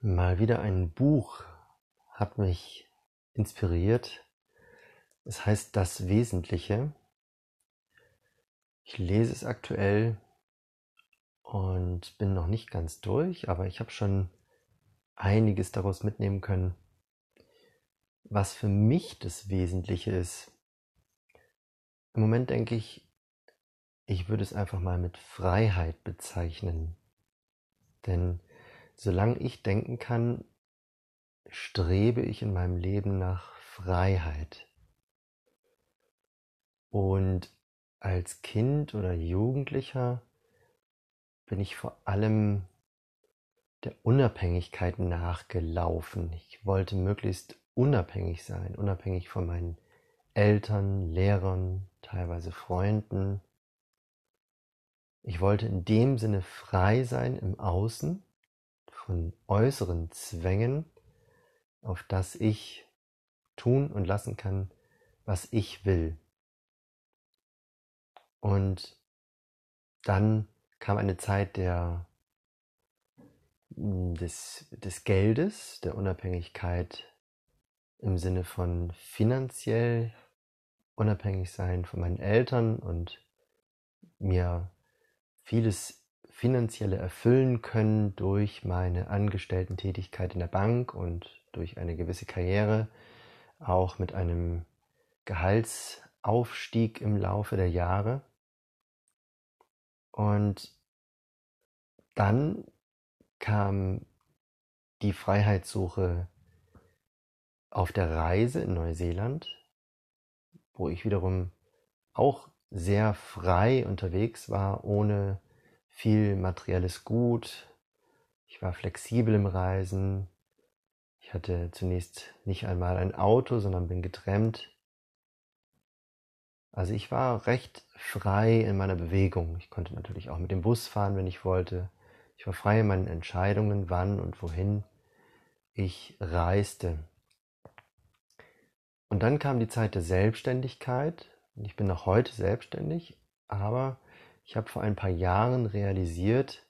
Mal wieder ein Buch hat mich inspiriert. Es heißt Das Wesentliche. Ich lese es aktuell und bin noch nicht ganz durch, aber ich habe schon einiges daraus mitnehmen können, was für mich das Wesentliche ist. Im Moment denke ich, ich würde es einfach mal mit Freiheit bezeichnen. Denn solange ich denken kann, strebe ich in meinem Leben nach Freiheit. Und als Kind oder Jugendlicher bin ich vor allem der Unabhängigkeit nachgelaufen. Ich wollte möglichst unabhängig sein, unabhängig von meinen Eltern, Lehrern, teilweise Freunden. Ich wollte in dem Sinne frei sein im Außen von äußeren Zwängen, auf das ich tun und lassen kann, was ich will. Und dann kam eine Zeit der, hm, des, des Geldes, der Unabhängigkeit im Sinne von finanziell unabhängig sein von meinen Eltern und mir vieles finanzielle erfüllen können durch meine Angestellten-Tätigkeit in der Bank und durch eine gewisse Karriere, auch mit einem Gehaltsaufstieg im Laufe der Jahre. Und dann kam die Freiheitssuche auf der Reise in Neuseeland, wo ich wiederum auch sehr frei unterwegs war, ohne viel materielles Gut. Ich war flexibel im Reisen. Ich hatte zunächst nicht einmal ein Auto, sondern bin getrennt. Also ich war recht frei in meiner Bewegung. Ich konnte natürlich auch mit dem Bus fahren, wenn ich wollte. Ich war frei in meinen Entscheidungen, wann und wohin ich reiste. Und dann kam die Zeit der Selbstständigkeit. Ich bin noch heute selbstständig, aber ich habe vor ein paar Jahren realisiert,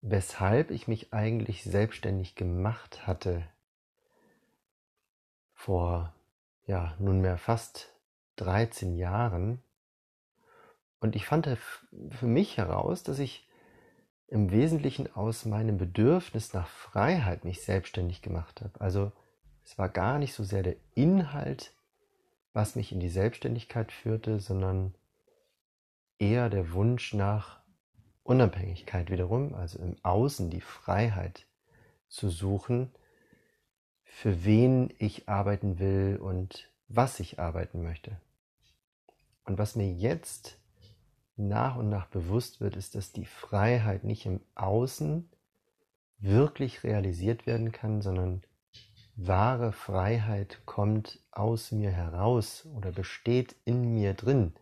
weshalb ich mich eigentlich selbstständig gemacht hatte. Vor ja, nunmehr fast 13 Jahren. Und ich fand für mich heraus, dass ich im Wesentlichen aus meinem Bedürfnis nach Freiheit mich selbstständig gemacht habe. Also es war gar nicht so sehr der Inhalt, was mich in die Selbstständigkeit führte, sondern eher der Wunsch nach Unabhängigkeit wiederum, also im Außen die Freiheit zu suchen, für wen ich arbeiten will und was ich arbeiten möchte. Und was mir jetzt nach und nach bewusst wird, ist, dass die Freiheit nicht im Außen wirklich realisiert werden kann, sondern wahre Freiheit kommt aus mir heraus oder besteht in mir drin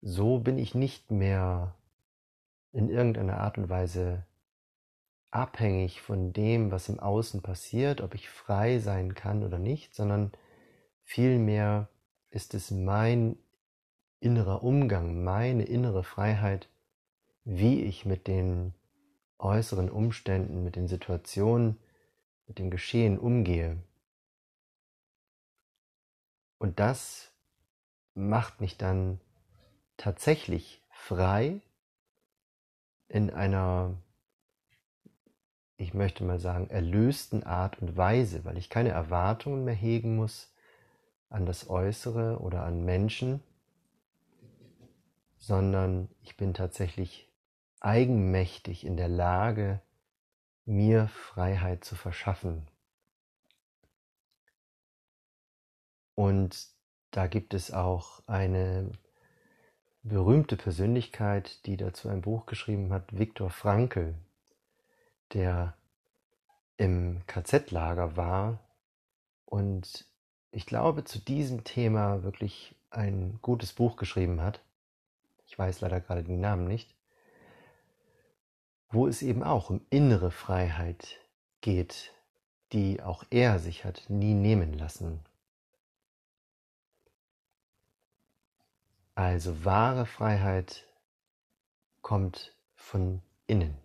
so bin ich nicht mehr in irgendeiner Art und Weise abhängig von dem, was im Außen passiert, ob ich frei sein kann oder nicht, sondern vielmehr ist es mein innerer Umgang, meine innere Freiheit, wie ich mit den äußeren Umständen, mit den Situationen, mit dem Geschehen umgehe. Und das macht mich dann tatsächlich frei in einer, ich möchte mal sagen, erlösten Art und Weise, weil ich keine Erwartungen mehr hegen muss an das Äußere oder an Menschen, sondern ich bin tatsächlich eigenmächtig in der Lage, mir Freiheit zu verschaffen. Und da gibt es auch eine berühmte Persönlichkeit, die dazu ein Buch geschrieben hat, Viktor Frankl, der im KZ-Lager war und ich glaube zu diesem Thema wirklich ein gutes Buch geschrieben hat. Ich weiß leider gerade den Namen nicht. Wo es eben auch um innere Freiheit geht, die auch er sich hat nie nehmen lassen. Also wahre Freiheit kommt von innen.